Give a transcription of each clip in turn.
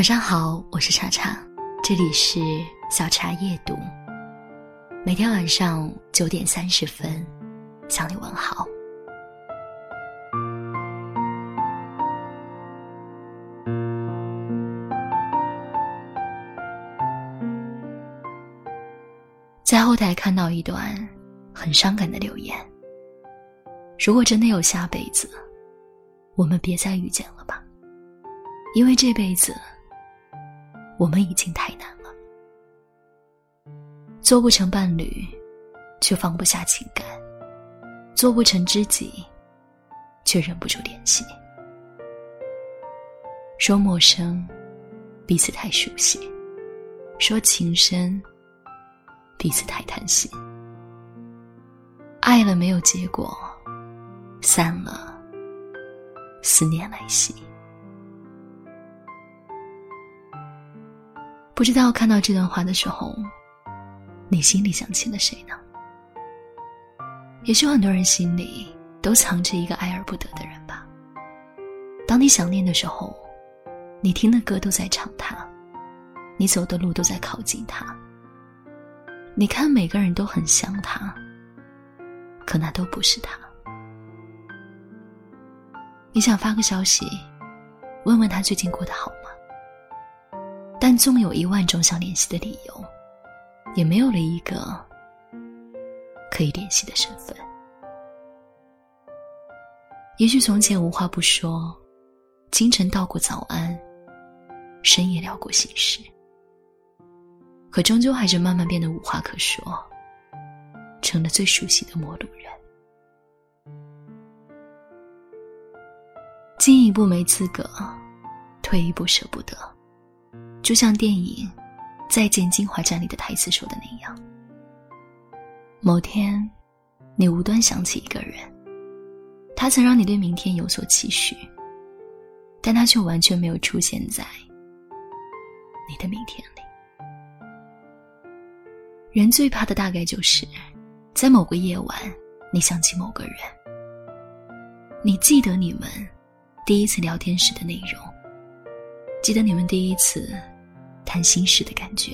晚上好，我是茶茶，这里是小茶夜读。每天晚上九点三十分，向你问好。在后台看到一段很伤感的留言。如果真的有下辈子，我们别再遇见了吧，因为这辈子。我们已经太难了，做不成伴侣，却放不下情感；做不成知己，却忍不住联系。说陌生，彼此太熟悉；说情深，彼此太贪心。爱了没有结果，散了，思念来袭。不知道看到这段话的时候，你心里想起了谁呢？也许很多人心里都藏着一个爱而不得的人吧。当你想念的时候，你听的歌都在唱他，你走的路都在靠近他。你看每个人都很像他，可那都不是他。你想发个消息，问问他最近过得好吗？但纵有一万种想联系的理由，也没有了一个可以联系的身份。也许从前无话不说，清晨道过早安，深夜聊过心事，可终究还是慢慢变得无话可说，成了最熟悉的陌路人。进一步没资格，退一步舍不得。就像电影《再见金华站》里的台词说的那样，某天，你无端想起一个人，他曾让你对明天有所期许，但他却完全没有出现在你的明天里。人最怕的大概就是，在某个夜晚，你想起某个人，你记得你们第一次聊天时的内容，记得你们第一次。谈心时的感觉，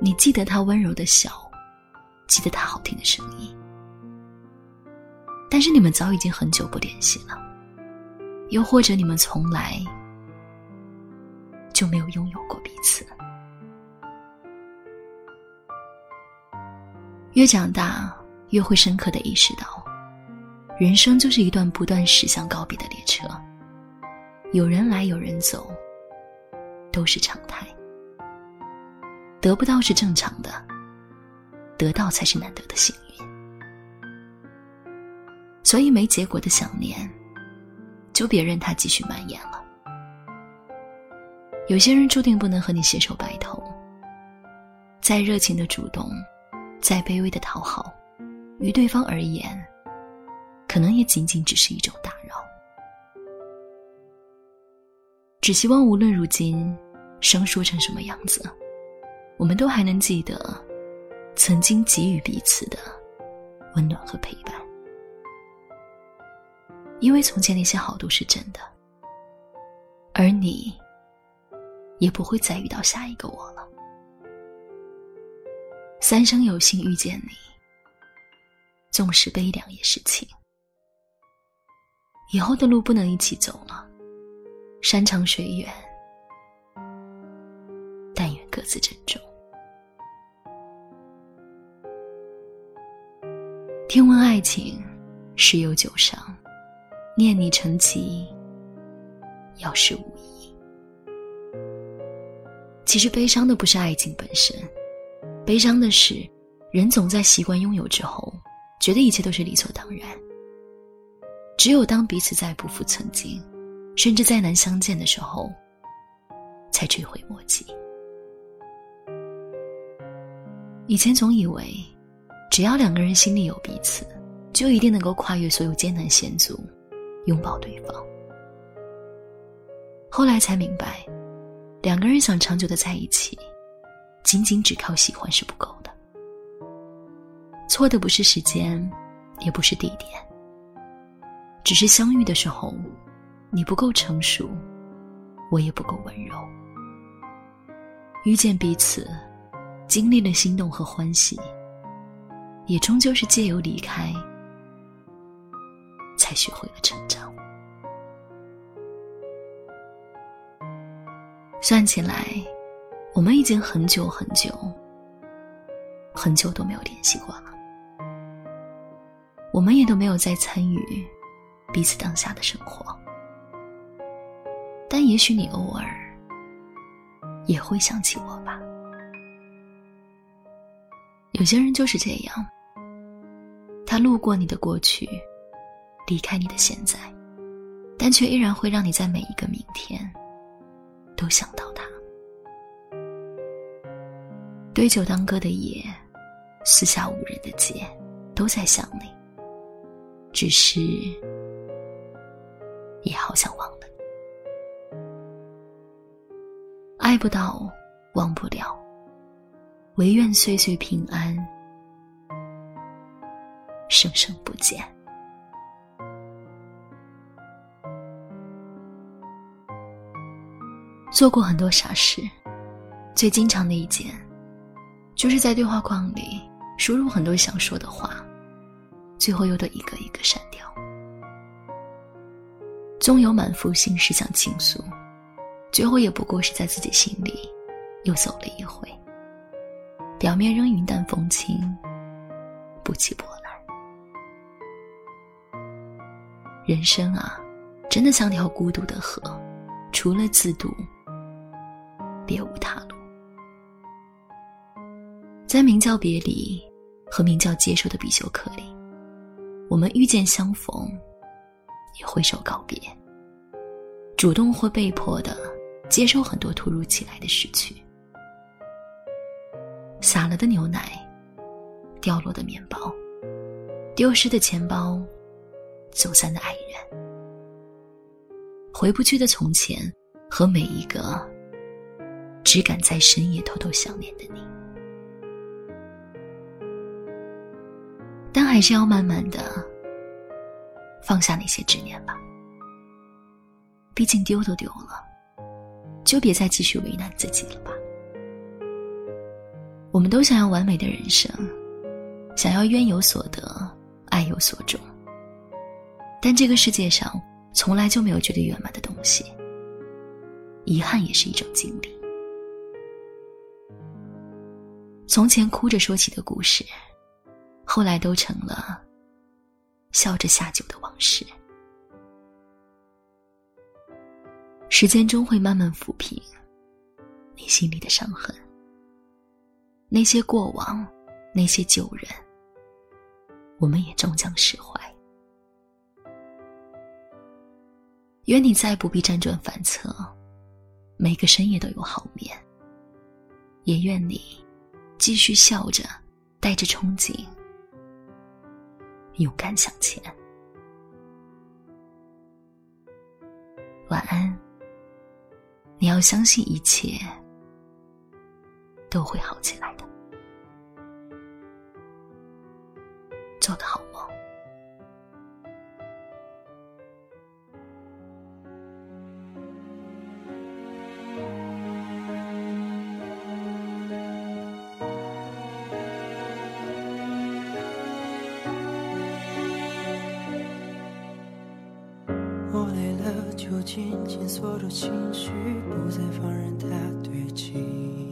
你记得他温柔的笑，记得他好听的声音，但是你们早已经很久不联系了，又或者你们从来就没有拥有过彼此。越长大，越会深刻的意识到，人生就是一段不断驶向告别的列车，有人来，有人走。都是常态，得不到是正常的，得到才是难得的幸运。所以没结果的想念，就别任它继续蔓延了。有些人注定不能和你携手白头，再热情的主动，再卑微的讨好，于对方而言，可能也仅仅只是一种打扰。只希望无论如今生疏成什么样子，我们都还能记得曾经给予彼此的温暖和陪伴。因为从前那些好都是真的，而你也不会再遇到下一个我了。三生有幸遇见你，纵使悲凉也是情。以后的路不能一起走了。山长水远，但愿各自珍重。听闻爱情，十有九伤；念你成疾，要是无益。其实悲伤的不是爱情本身，悲伤的是人总在习惯拥有之后，觉得一切都是理所当然。只有当彼此再不复曾经。甚至再难相见的时候，才追悔莫及。以前总以为，只要两个人心里有彼此，就一定能够跨越所有艰难险阻，拥抱对方。后来才明白，两个人想长久的在一起，仅仅只靠喜欢是不够的。错的不是时间，也不是地点，只是相遇的时候。你不够成熟，我也不够温柔。遇见彼此，经历了心动和欢喜，也终究是借由离开，才学会了成长。算起来，我们已经很久很久、很久都没有联系过了。我们也都没有再参与彼此当下的生活，但也许你偶尔也会想起我吧。有些人就是这样，他路过你的过去，离开你的现在，但却依然会让你在每一个明天都想到他。对酒当歌的夜，四下无人的街，都在想你。只是，也好想忘了不到，忘不了，唯愿岁岁平安，生生不见。做过很多傻事，最经常的一件，就是在对话框里输入很多想说的话。最后又得一个一个删掉，纵有满腹心事想倾诉，最后也不过是在自己心里又走了一回。表面仍云淡风轻，不起波澜。人生啊，真的像条孤独的河，除了自渡，别无他路。在名叫别离和名叫接受的必修课里。我们遇见相逢，也挥手告别。主动或被迫的接受很多突如其来的失去，洒了的牛奶，掉落的面包，丢失的钱包，走散的爱人，回不去的从前，和每一个只敢在深夜偷偷想念的你。但还是要慢慢的放下那些执念吧。毕竟丢都丢了，就别再继续为难自己了吧。我们都想要完美的人生，想要冤有所得，爱有所终。但这个世界上从来就没有绝对圆满的东西，遗憾也是一种经历。从前哭着说起的故事。后来都成了笑着下酒的往事。时间终会慢慢抚平你心里的伤痕，那些过往，那些旧人，我们也终将释怀。愿你再不必辗转反侧，每个深夜都有好眠。也愿你继续笑着，带着憧憬。勇敢向前，晚安。我相信一切都会好起来的，做个好。就。紧紧锁住情绪，不再放任它堆积。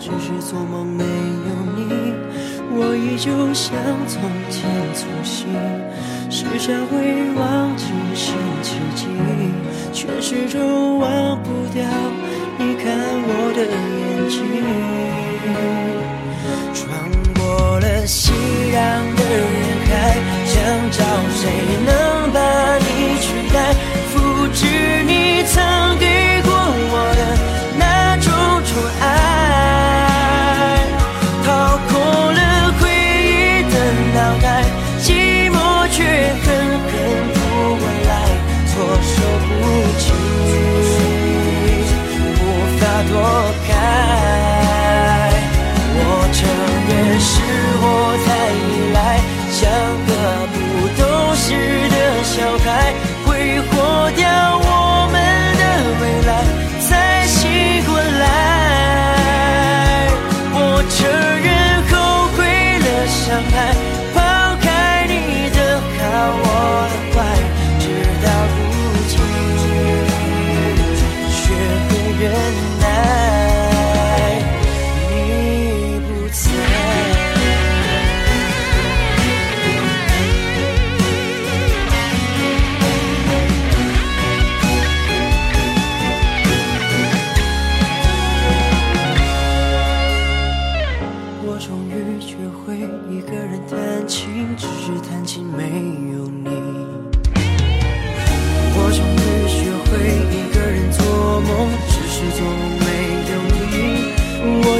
只是做梦没有你。我依旧像从前粗心，时常会忘记星期几，却始终忘不掉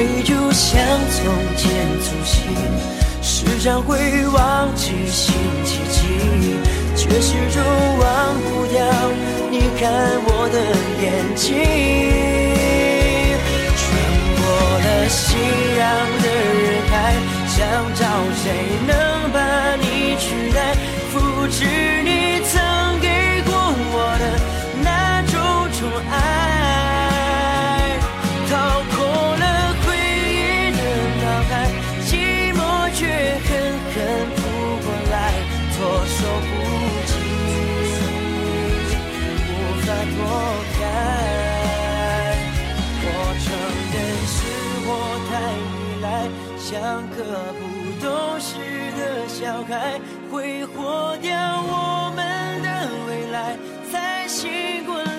依旧像从前粗心，时常会忘记星期几，却始终忘不掉你看我的眼睛。穿过了熙攘的人海，想找谁能个不懂事的小孩，挥霍掉我们的未来，才醒过来。